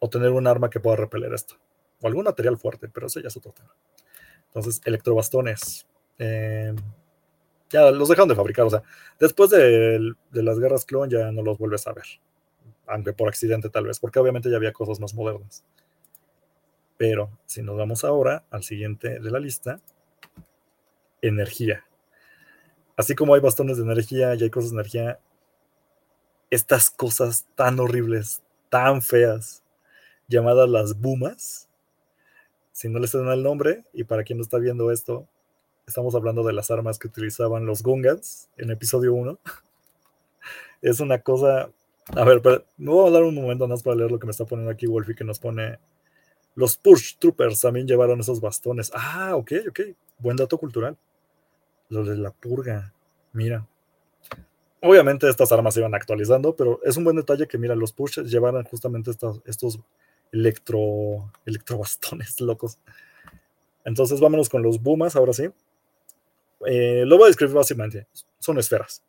o tener un arma que pueda repeler esto. O algún material fuerte, pero eso ya es otro tema. Entonces, electrobastones. Eh, ya los dejaron de fabricar. O sea, después de, las guerras clon ya no los vuelves a ver. Aunque por accidente tal vez, porque obviamente ya había cosas más modernas. Pero si nos vamos ahora al siguiente de la lista, energía. Así como hay bastones de energía y hay cosas de energía, estas cosas tan horribles, tan feas, llamadas las Bumas. Si no les dan el nombre, y para quien no está viendo esto, estamos hablando de las armas que utilizaban los Gungans en episodio 1. es una cosa. A ver, me voy a dar un momento más para leer lo que me está poniendo aquí Wolfie, que nos pone. Los Push Troopers también llevaron esos bastones. Ah, ok, ok. Buen dato cultural. Los de la purga. Mira. Obviamente estas armas se iban actualizando, pero es un buen detalle que, mira, los Push llevaran justamente estos, estos electro, electrobastones locos. Entonces vámonos con los Bumas, ahora sí. Eh, lo voy a describir básicamente. Son esferas.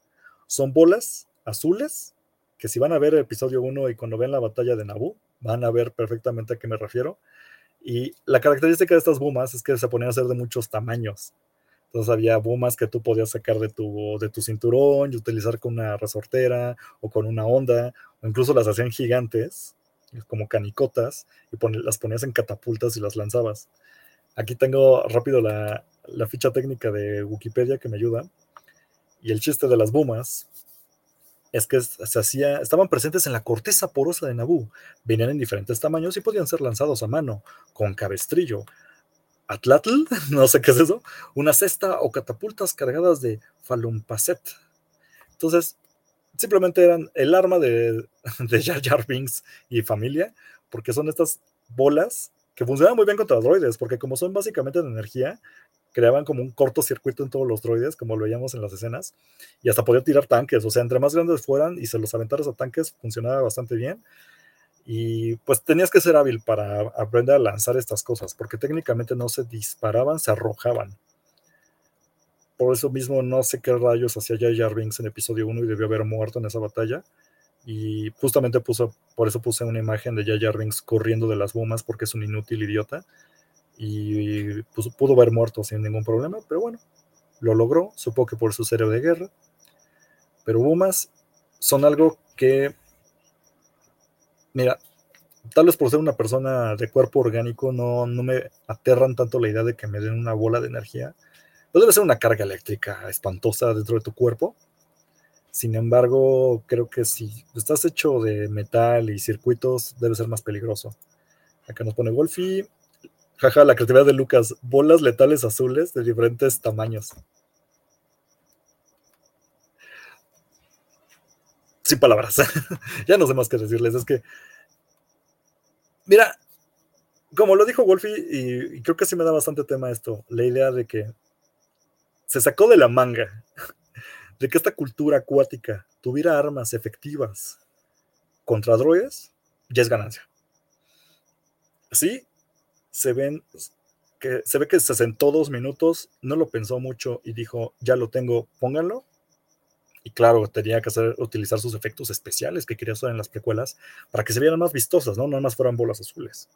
Son bolas azules, que si van a ver el episodio 1 y cuando ven la batalla de Naboo, van a ver perfectamente a qué me refiero. Y la característica de estas Bumas es que se ponían a ser de muchos tamaños. Entonces había bumas que tú podías sacar de tu, de tu cinturón y utilizar con una resortera o con una onda, o incluso las hacían gigantes como canicotas y las ponías en catapultas y las lanzabas. Aquí tengo rápido la, ficha técnica de Wikipedia que me ayuda. Y el chiste de las bumas es que se hacía, estaban presentes en la corteza porosa de Naboo. Venían en diferentes tamaños y podían ser lanzados a mano, con cabestrillo, Atlatl, no sé qué es eso, una cesta o catapultas cargadas de falumpacet. Entonces, simplemente eran el arma de, de Jar Jar Binks y familia, porque son estas bolas que funcionan muy bien contra droides, porque como son básicamente de energía, creaban como un cortocircuito en todos los droides, como lo veíamos en las escenas, y hasta podían tirar tanques, o sea, entre más grandes fueran y se los aventaras a tanques, funcionaba bastante bien. Y pues tenías que ser hábil para aprender a lanzar estas cosas, porque técnicamente no se disparaban, se arrojaban. Por eso mismo no sé qué rayos hacía Jar Binks en episodio 1 y debió haber muerto en esa batalla. Y justamente puso, por eso puse una imagen de Jar Binks corriendo de las bombas porque es un inútil idiota. Y pues, pudo haber muerto sin ningún problema, pero bueno, lo logró, supongo que por su cerebro de guerra. Pero bombas son algo que, mira, tal vez por ser una persona de cuerpo orgánico, no, no me aterran tanto la idea de que me den una bola de energía. No debe ser una carga eléctrica espantosa dentro de tu cuerpo, sin embargo, creo que si estás hecho de metal y circuitos, debe ser más peligroso. Acá nos pone Wolfie. Jaja, la creatividad de Lucas. Bolas letales azules de diferentes tamaños. Sin palabras. ya no sé más qué decirles. Es que. Mira, como lo dijo Wolfie, y, creo que sí me da bastante tema esto, la idea de que se sacó de la manga de que esta cultura acuática tuviera armas efectivas contra droides, ya es ganancia. Así se ven que se ve que se sentó dos minutos, no lo pensó mucho y dijo, ya lo tengo, pónganlo. Y claro, tenía que hacer, utilizar sus efectos especiales que quería usar en las precuelas para que se vieran más vistosas, ¿no? No más fueran bolas azules.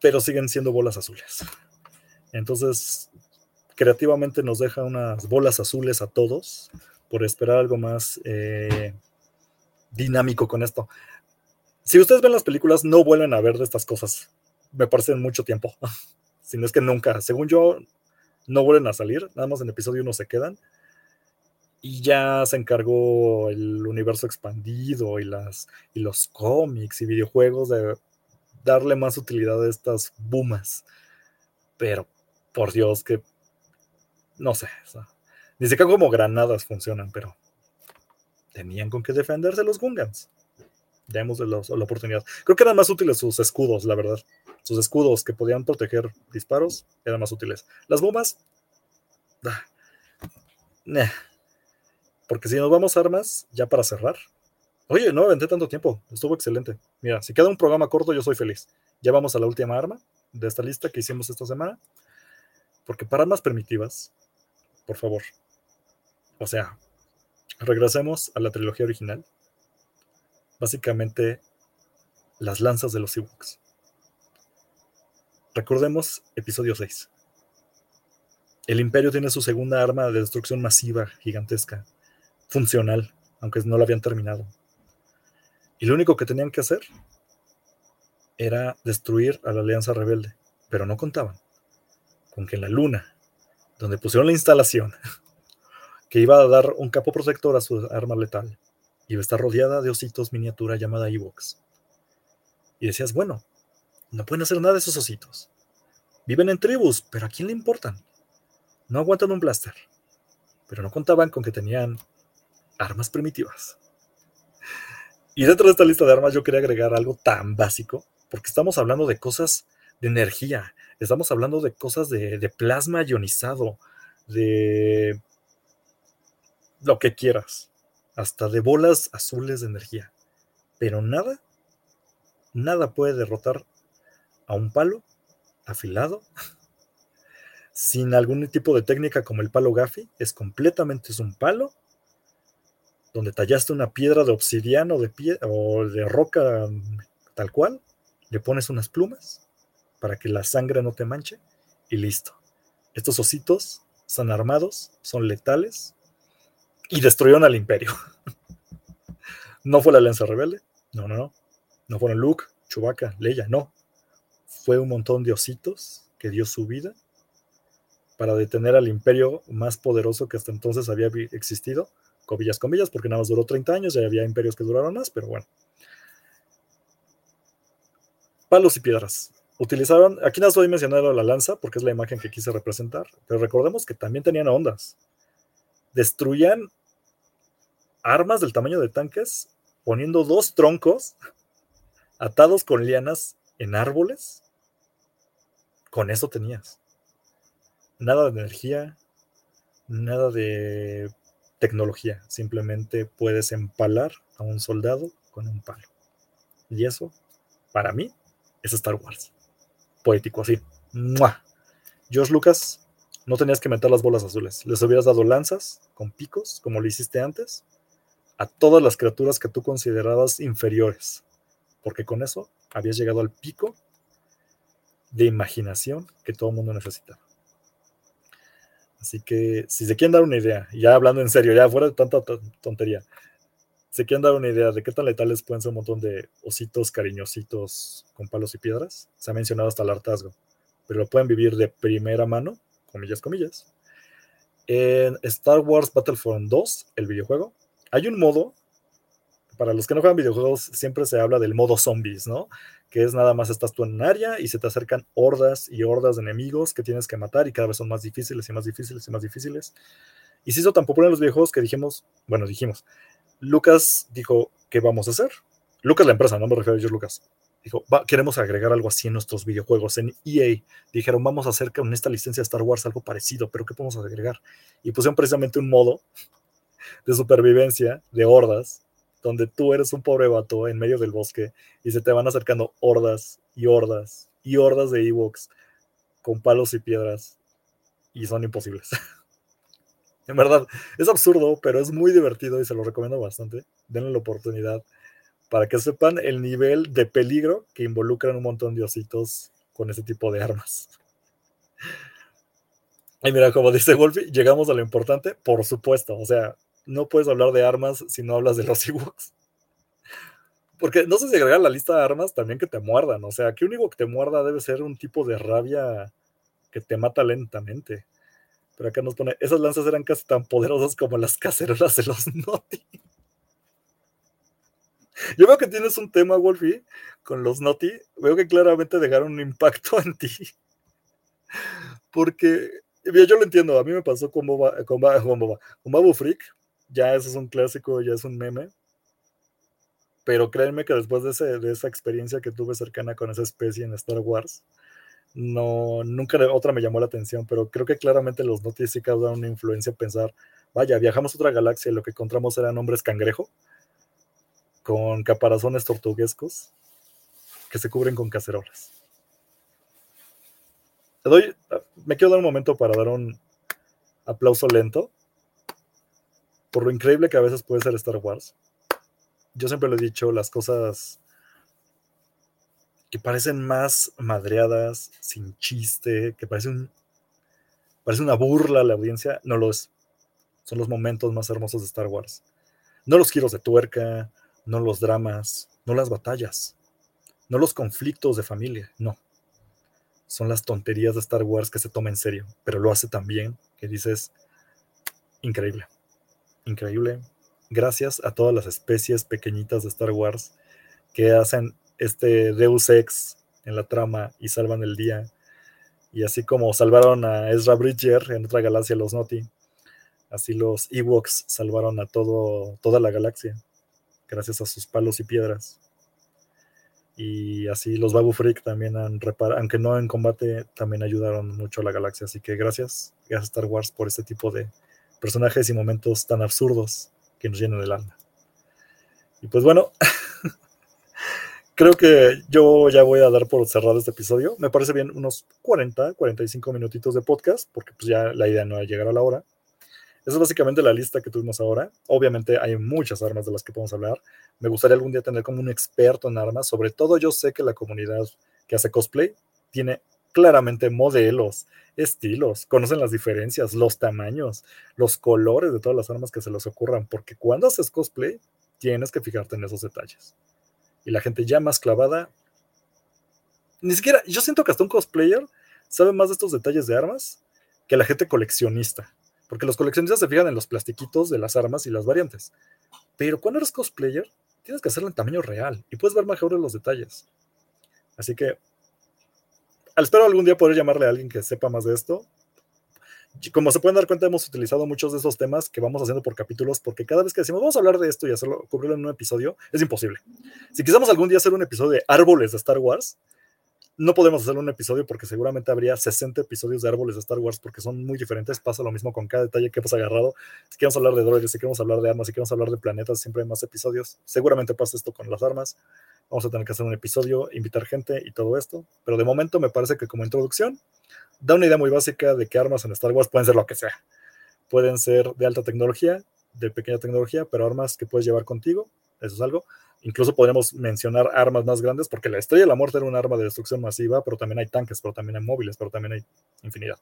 Pero siguen siendo bolas azules. Entonces, creativamente nos deja unas bolas azules a todos por esperar algo más eh, dinámico con esto. Si ustedes ven las películas, no vuelven a ver de estas cosas. Me parecen mucho tiempo. si no es que nunca. Según yo, no vuelven a salir. Nada más en episodio uno se quedan. Y ya se encargó el universo expandido y, las, y los cómics y videojuegos de darle más utilidad a estas bumas. Pero, por Dios, que no sé. ni siquiera como granadas funcionan, pero tenían con qué defenderse los Gungans. Demos la, la oportunidad. Creo que eran más útiles sus escudos, la verdad. Sus escudos que podían proteger disparos eran más útiles. Las bombas. Ah, Porque si nos vamos a armas, ya para cerrar. Oye, no aventé tanto tiempo. Estuvo excelente. Mira, si queda un programa corto, yo soy feliz. Ya vamos a la última arma de esta lista que hicimos esta semana. Porque para armas primitivas, por favor. O sea, regresemos a la trilogía original. Básicamente, las lanzas de los Ewoks. Recordemos episodio 6. El imperio tiene su segunda arma de destrucción masiva, gigantesca, funcional, aunque no la habían terminado. Y lo único que tenían que hacer era destruir a la Alianza Rebelde, pero no contaban con que en la luna donde pusieron la instalación que iba a dar un capo protector a su arma letal. Iba a estar rodeada de ositos miniatura llamada Evox. Y decías, bueno, no pueden hacer nada de esos ositos. Viven en tribus, pero ¿a quién le importan? No aguantan un blaster. Pero no contaban con que tenían armas primitivas. Y dentro de esta lista de armas yo quería agregar algo tan básico, porque estamos hablando de cosas de energía, Estamos hablando de cosas de, plasma ionizado, de lo que quieras, hasta de bolas azules de energía. Pero nada, nada puede derrotar a un palo afilado sin algún tipo de técnica como el palo Gaffy. Es completamente es un palo donde tallaste una piedra de obsidiana o de, pie, o de roca tal cual, le pones unas plumas para que la sangre no te manche y listo. Estos ositos son armados, son letales y destruyeron al imperio. no fue la Alianza Rebelde, no, no, no. No fueron Luke, Chewbacca, Leia, no. Fue un montón de ositos que dio su vida para detener al imperio más poderoso que hasta entonces había existido. Comillas, comillas, porque nada más duró 30 años, ya había imperios que duraron más, pero bueno. Palos y piedras utilizaron, aquí no estoy mencionando la lanza porque es la imagen que quise representar, pero recordemos que también tenían ondas. Destruían armas del tamaño de tanques poniendo dos troncos atados con lianas en árboles. Con eso tenías. Nada de energía, nada de tecnología. Simplemente puedes empalar a un soldado con un palo. Y eso, para mí, es Star Wars poético, así. ¡Mua! George Lucas, no tenías que meter las bolas azules. Les hubieras dado lanzas con picos, como lo hiciste antes, a todas las criaturas que tú considerabas inferiores. Porque con eso habías llegado al pico de imaginación que todo el mundo necesitaba. Así que si se quieren dar una idea, ya hablando en serio, ya fuera de tanta tontería, si quieren dar una idea de qué tan letales pueden ser un montón de ositos cariñositos con palos y piedras, se ha mencionado hasta el hartazgo, pero lo pueden vivir de primera mano, comillas, comillas. En Star Wars Battlefront 2, el videojuego, hay un modo, para los que no juegan videojuegos, siempre se habla del modo zombies, ¿no? Que es nada más estás tú en un área y se te acercan hordas y hordas de enemigos que tienes que matar y cada vez son más difíciles y más difíciles y más difíciles. Y se hizo tan popular en los videojuegos que dijimos, bueno, dijimos, Lucas dijo, ¿qué vamos a hacer? Lucas la empresa, no me refiero a yo Lucas. Dijo, queremos agregar algo así en nuestros videojuegos. En EA dijeron, vamos a hacer con esta licencia de Star Wars algo parecido, pero ¿qué podemos agregar? Y pusieron precisamente un modo de supervivencia de hordas, donde tú eres un pobre vato en medio del bosque y se te van acercando hordas y hordas y hordas de Ewoks con palos y piedras y son imposibles. En verdad, es absurdo, pero es muy divertido y se lo recomiendo bastante. Denle la oportunidad para que sepan el nivel de peligro que involucran un montón de ositos con ese tipo de armas. Y mira, como dice Wolfie, llegamos a lo importante, por supuesto. O sea, no puedes hablar de armas si no hablas de los Ewoks. Porque no sé si agregar la lista de armas también que te muerdan. O sea, que un que te muerda debe ser un tipo de rabia que te mata lentamente. Pero acá nos pone, esas lanzas eran casi tan poderosas como las cacerolas de los Noti. Yo veo que tienes un tema, Wolfie, con los Noti. Veo que claramente dejaron un impacto en ti. Porque, yo lo entiendo, a mí me pasó con, Boba, con, con Babu Freak. Ya eso es un clásico, ya es un meme. Pero créanme que después de, esa experiencia que tuve cercana con esa especie en Star Wars, no, nunca otra me llamó la atención, pero creo que claramente los noticias sí causan una influencia pensar, vaya, viajamos a otra galaxia y lo que encontramos eran hombres cangrejo con caparazones tortuguescos que se cubren con cacerolas. doy, me quiero dar un momento para dar un aplauso lento por lo increíble que a veces puede ser Star Wars. Yo siempre lo he dicho, las cosas que parecen más madreadas, sin chiste, que parecen parece una burla a la audiencia, no lo es. Son los momentos más hermosos de Star Wars. No los giros de tuerca, no los dramas, no las batallas, no los conflictos de familia, no. Son las tonterías de Star Wars que se toma en serio, pero lo hace tan bien que dices, increíble, increíble. Gracias a todas las especies pequeñitas de Star Wars que hacen este Deus Ex en la trama y salvan el día. Y así como salvaron a Ezra Bridger en otra galaxia, los Noti, así los Ewoks salvaron a todo, toda la galaxia, gracias a sus palos y piedras. Y así los Babu Freak también han reparado, aunque no en combate, también ayudaron mucho a la galaxia. Así que gracias, gracias Star Wars por este tipo de personajes y momentos tan absurdos que nos llenan el alma. Y pues bueno, creo que yo ya voy a dar por cerrado este episodio. Me parece bien unos 40, 45 minutitos de podcast, porque pues ya la idea no es llegar a la hora. Esa es básicamente la lista que tuvimos ahora. Obviamente hay muchas armas de las que podemos hablar. Me gustaría algún día tener como un experto en armas. Sobre todo yo sé que la comunidad que hace cosplay tiene claramente modelos, estilos, conocen las diferencias, los tamaños, los colores de todas las armas que se les ocurran, porque cuando haces cosplay tienes que fijarte en esos detalles y la gente ya más clavada. Ni siquiera, yo siento que hasta un cosplayer sabe más de estos detalles de armas que la gente coleccionista. Porque los coleccionistas se fijan en los plastiquitos de las armas y las variantes. Pero cuando eres cosplayer, tienes que hacerlo en tamaño real y puedes ver mejor los detalles. Así que espero algún día poder llamarle a alguien que sepa más de esto. Como se pueden dar cuenta, hemos utilizado muchos de esos temas que vamos haciendo por capítulos, porque cada vez que decimos vamos a hablar de esto y hacerlo, cubrirlo en un episodio, es imposible. Si quisiéramos algún día hacer un episodio de árboles de Star Wars, no podemos hacer un episodio porque seguramente habría 60 episodios de árboles de Star Wars porque son muy diferentes. Pasa lo mismo con cada detalle que hemos agarrado. Si queremos hablar de droides, si queremos hablar de armas, si queremos hablar de planetas, siempre hay más episodios. Seguramente pasa esto con las armas. Vamos a tener que hacer un episodio, invitar gente y todo esto. Pero de momento me parece que como introducción da una idea muy básica de que armas en Star Wars pueden ser lo que sea. Pueden ser de alta tecnología, de pequeña tecnología, pero armas que puedes llevar contigo. Eso es algo. Incluso podríamos mencionar armas más grandes, porque la Estrella de la Muerte era un arma de destrucción masiva, pero también hay tanques, pero también hay móviles, pero también hay infinidad.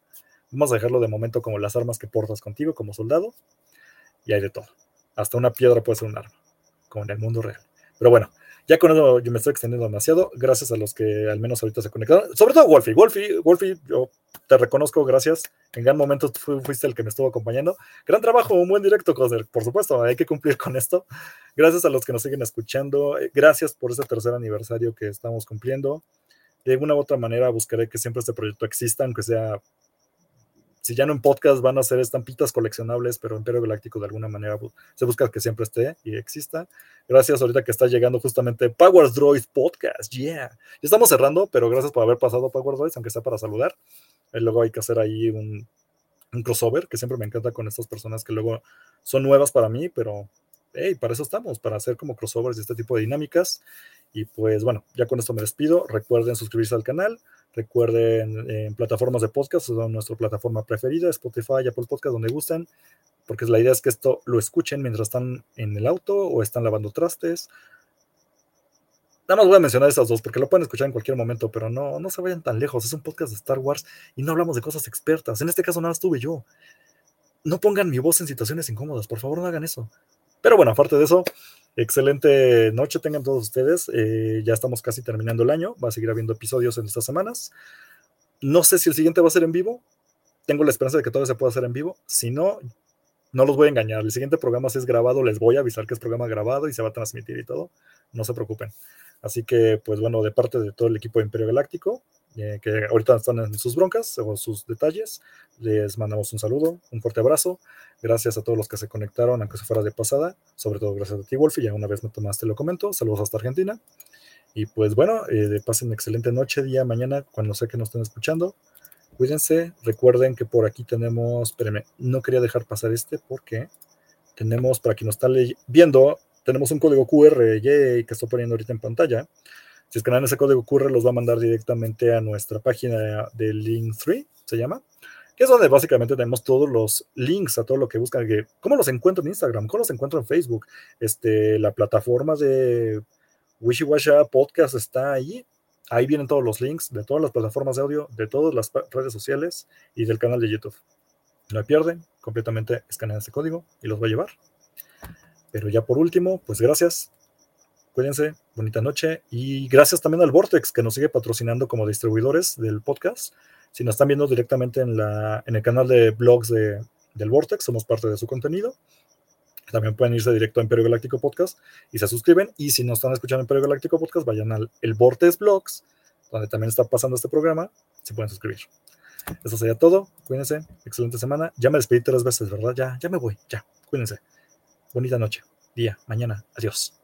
Vamos a dejarlo de momento como las armas que portas contigo como soldado, y hay de todo. Hasta una piedra puede ser un arma, como en el mundo real. Pero bueno, ya con eso yo me estoy extendiendo demasiado. Gracias a los que al menos ahorita se conectaron. Sobre todo Wolfie. Wolfie, Wolfie, yo te reconozco, gracias. En gran momento fuiste el que me estuvo acompañando. Gran trabajo, un buen directo, Cosner. Por supuesto, hay que cumplir con esto. Gracias a los que nos siguen escuchando. Eh, gracias por este tercer aniversario que estamos cumpliendo. De alguna u otra manera buscaré que siempre este proyecto exista, aunque sea si ya no en podcast van a ser estampitas coleccionables, pero Imperio Galáctico de alguna manera se busca que siempre esté y exista. Gracias ahorita que está llegando justamente Power Droid Podcast, yeah. Ya estamos cerrando, pero gracias por haber pasado Power Droids, aunque sea para saludar. Y luego hay que hacer ahí un, un crossover, que siempre me encanta con estas personas que luego son nuevas para mí, pero hey, para eso estamos, para hacer como crossovers y este tipo de dinámicas. Y pues bueno, ya con esto me despido. Recuerden suscribirse al canal. Recuerden en plataformas de podcast, son nuestra plataforma preferida, Spotify, Apple Podcast, donde gusten, porque la idea es que esto lo escuchen mientras están en el auto o están lavando trastes. Nada más voy a mencionar esas dos, porque lo pueden escuchar en cualquier momento, pero no, no se vayan tan lejos. Es un podcast de Star Wars y no hablamos de cosas expertas. En este caso nada estuve yo. No pongan mi voz en situaciones incómodas, por favor no hagan eso. Pero bueno, aparte de eso, excelente noche tengan todos ustedes. Eh, ya estamos casi terminando el año. Va a seguir habiendo episodios en estas semanas. No sé si el siguiente va a ser en vivo. Tengo la esperanza de que todo se pueda hacer en vivo. Si no, no los voy a engañar. El siguiente programa, si es grabado, les voy a avisar que es programa grabado y se va a transmitir y todo. No se preocupen. Así que, pues bueno, de parte de todo el equipo de Imperio Galáctico, eh, que ahorita están en sus broncas o sus detalles. Les mandamos un saludo, un fuerte abrazo. Gracias a todos los que se conectaron, aunque se fuera de pasada. Sobre todo gracias a ti, Wolf, ya una vez me tomaste lo comento. Saludos hasta Argentina. Y pues bueno, eh, pasen excelente noche, día, mañana, cuando sé que nos estén escuchando. Cuídense. Recuerden que por aquí tenemos, espérenme, no quería dejar pasar este porque tenemos, para quien nos está viendo, tenemos un código QR que estoy poniendo ahorita en pantalla si escanean ese código QR, los va a mandar directamente a nuestra página de Link3, se llama, que es donde básicamente tenemos todos los links a todo lo que buscan. ¿Cómo los encuentro en Instagram? ¿Cómo los encuentro en Facebook? Este, la plataforma de Wishiwasha Podcast está ahí. Ahí vienen todos los links de todas las plataformas de audio, de todas las redes sociales y del canal de YouTube. No hay pierde, completamente escanean ese código y los va a llevar. Pero ya por último, pues gracias Cuídense, bonita noche y gracias también al Vortex que nos sigue patrocinando como distribuidores del podcast. Si nos están viendo directamente en, la, en el canal de blogs de, del Vortex, somos parte de su contenido. También pueden irse directo a Imperio Galáctico Podcast y se suscriben. Y si no están escuchando Imperio Galáctico Podcast, vayan al el Vortex Blogs, donde también está pasando este programa. Se pueden suscribir. Eso sería todo. Cuídense. Excelente semana. Ya me despedí tres veces, ¿verdad? Ya, ya me voy. Ya. Cuídense. Bonita noche. Día. Mañana. Adiós.